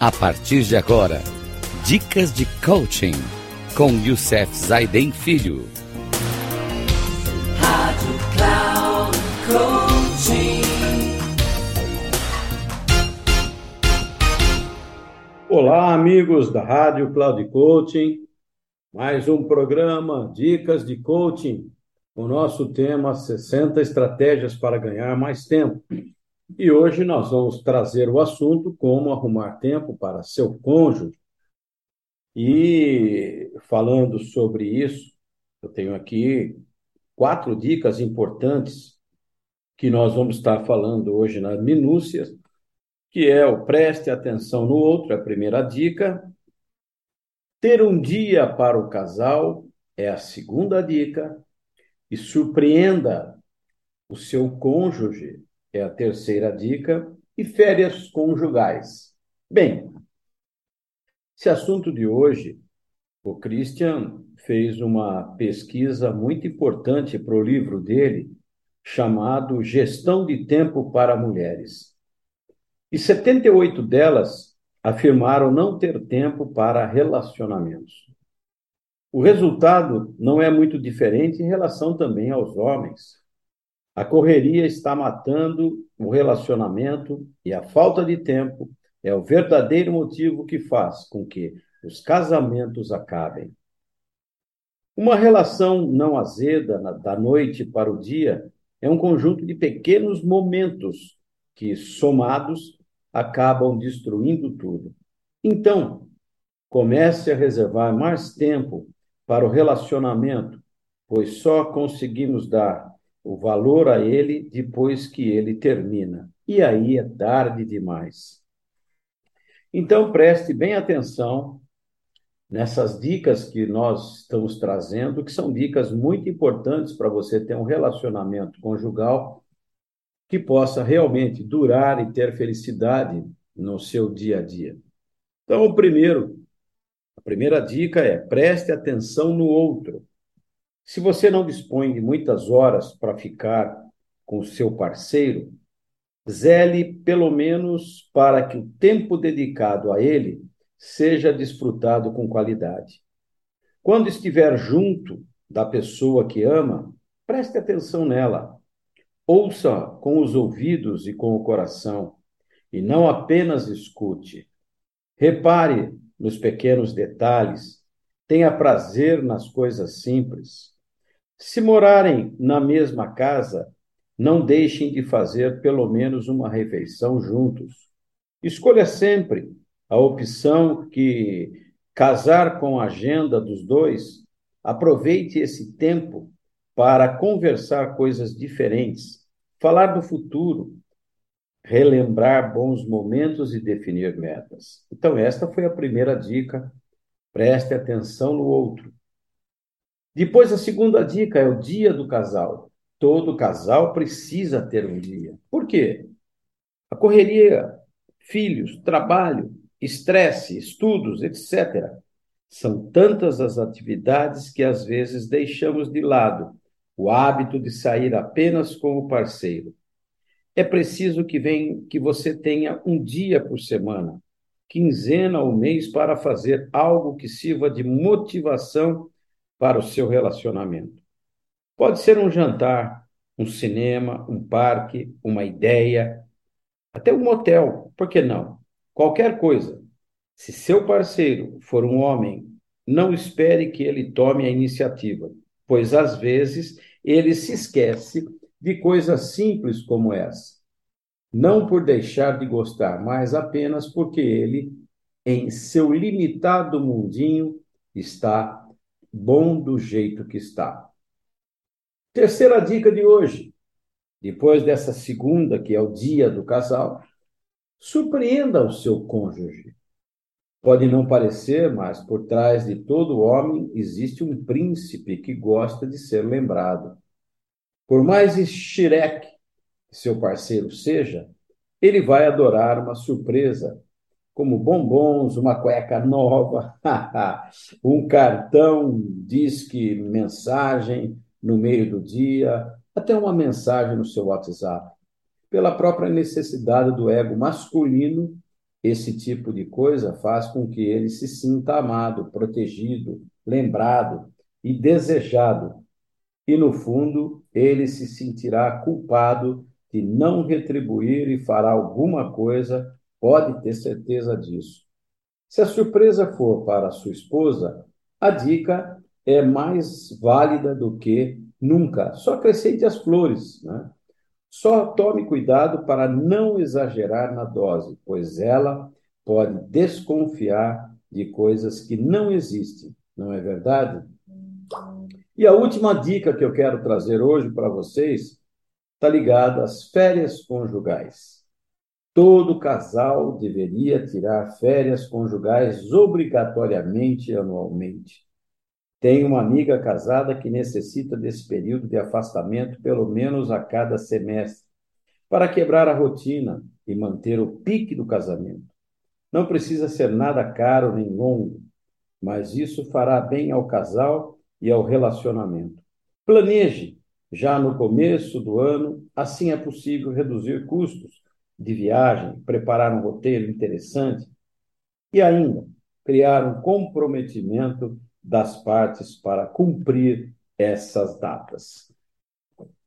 A partir de agora, dicas de coaching com Youssef Zaiden Filho. Rádio Cloud Coaching. Olá, amigos da Rádio Cloud Coaching. Mais um programa Dicas de Coaching. O nosso tema 60 estratégias para ganhar mais tempo. E hoje nós vamos trazer o assunto como arrumar tempo para seu cônjuge. E falando sobre isso, eu tenho aqui quatro dicas importantes que nós vamos estar falando hoje nas minúcias, que é o preste atenção no outro, é a primeira dica. Ter um dia para o casal é a segunda dica. E surpreenda o seu cônjuge é a terceira dica, e férias conjugais. Bem, esse assunto de hoje, o Christian fez uma pesquisa muito importante para o livro dele, chamado Gestão de Tempo para Mulheres. E 78 delas afirmaram não ter tempo para relacionamentos. O resultado não é muito diferente em relação também aos homens. A correria está matando o relacionamento e a falta de tempo é o verdadeiro motivo que faz com que os casamentos acabem. Uma relação não azeda da noite para o dia é um conjunto de pequenos momentos que, somados, acabam destruindo tudo. Então, comece a reservar mais tempo para o relacionamento, pois só conseguimos dar o valor a ele depois que ele termina. E aí é tarde demais. Então preste bem atenção nessas dicas que nós estamos trazendo, que são dicas muito importantes para você ter um relacionamento conjugal que possa realmente durar e ter felicidade no seu dia a dia. Então, o primeiro, a primeira dica é preste atenção no outro. Se você não dispõe de muitas horas para ficar com o seu parceiro, zele pelo menos para que o tempo dedicado a ele seja desfrutado com qualidade. Quando estiver junto da pessoa que ama, preste atenção nela. Ouça com os ouvidos e com o coração, e não apenas escute. Repare nos pequenos detalhes, tenha prazer nas coisas simples. Se morarem na mesma casa, não deixem de fazer pelo menos uma refeição juntos. Escolha sempre a opção que casar com a agenda dos dois. Aproveite esse tempo para conversar coisas diferentes, falar do futuro, relembrar bons momentos e definir metas. Então, esta foi a primeira dica. Preste atenção no outro. Depois, a segunda dica é o dia do casal. Todo casal precisa ter um dia. Por quê? A correria, filhos, trabalho, estresse, estudos, etc. São tantas as atividades que às vezes deixamos de lado o hábito de sair apenas com o parceiro. É preciso que, vem, que você tenha um dia por semana, quinzena ou mês para fazer algo que sirva de motivação para o seu relacionamento. Pode ser um jantar, um cinema, um parque, uma ideia, até um motel, por que não? Qualquer coisa. Se seu parceiro for um homem, não espere que ele tome a iniciativa, pois às vezes ele se esquece de coisas simples como essa. Não por deixar de gostar, mas apenas porque ele, em seu limitado mundinho, está bom do jeito que está. Terceira dica de hoje. Depois dessa segunda, que é o dia do casal, surpreenda o seu cônjuge. Pode não parecer, mas por trás de todo homem existe um príncipe que gosta de ser lembrado. Por mais xireque que seu parceiro seja, ele vai adorar uma surpresa como bombons, uma cueca nova, um cartão, disque, mensagem no meio do dia, até uma mensagem no seu WhatsApp. Pela própria necessidade do ego masculino esse tipo de coisa faz com que ele se sinta amado, protegido, lembrado e desejado. E, no fundo, ele se sentirá culpado de não retribuir e fará alguma coisa, pode ter certeza disso. Se a surpresa for para sua esposa, a dica é mais válida do que nunca. Só acrescente as flores, né? Só tome cuidado para não exagerar na dose, pois ela pode desconfiar de coisas que não existem, não é verdade? E a última dica que eu quero trazer hoje para vocês está ligada às férias conjugais. Todo casal deveria tirar férias conjugais obrigatoriamente anualmente. Tenho uma amiga casada que necessita desse período de afastamento pelo menos a cada semestre, para quebrar a rotina e manter o pique do casamento. Não precisa ser nada caro nem longo, mas isso fará bem ao casal e ao relacionamento. Planeje já no começo do ano, assim é possível reduzir custos de viagem, preparar um roteiro interessante e ainda criar um comprometimento das partes para cumprir essas datas.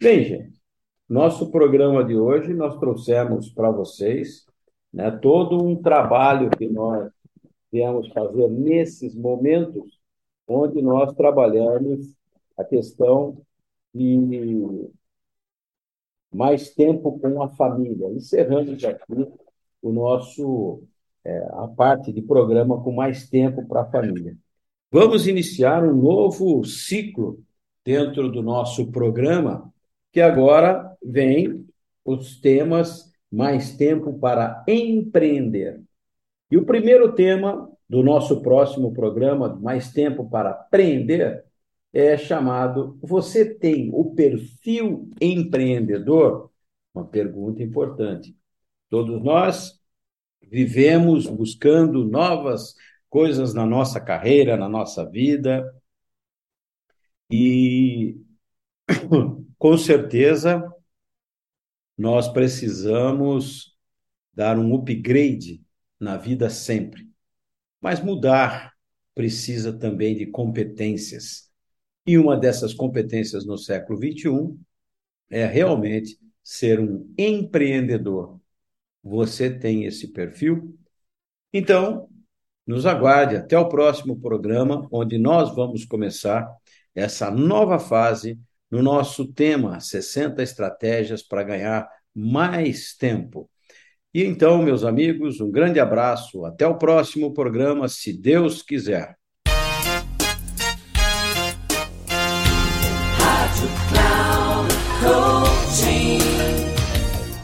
Bem, gente, nosso programa de hoje nós trouxemos para vocês né, todo um trabalho que nós viemos fazer nesses momentos onde nós trabalhamos a questão de mais tempo com a família. Encerramos aqui o nosso é, a parte de programa com mais tempo para a família. Vamos iniciar um novo ciclo dentro do nosso programa, que agora vem os temas mais tempo para empreender. E o primeiro tema do nosso próximo programa, Mais Tempo para Aprender, é chamado Você tem o perfil empreendedor? Uma pergunta importante. Todos nós vivemos buscando novas coisas na nossa carreira, na nossa vida. E com certeza nós precisamos dar um upgrade na vida sempre. Mas mudar precisa também de competências. E uma dessas competências no século XXI é realmente ser um empreendedor. Você tem esse perfil? Então, nos aguarde até o próximo programa, onde nós vamos começar essa nova fase no nosso tema 60 estratégias para ganhar mais tempo. E então, meus amigos, um grande abraço, até o próximo programa, se Deus quiser.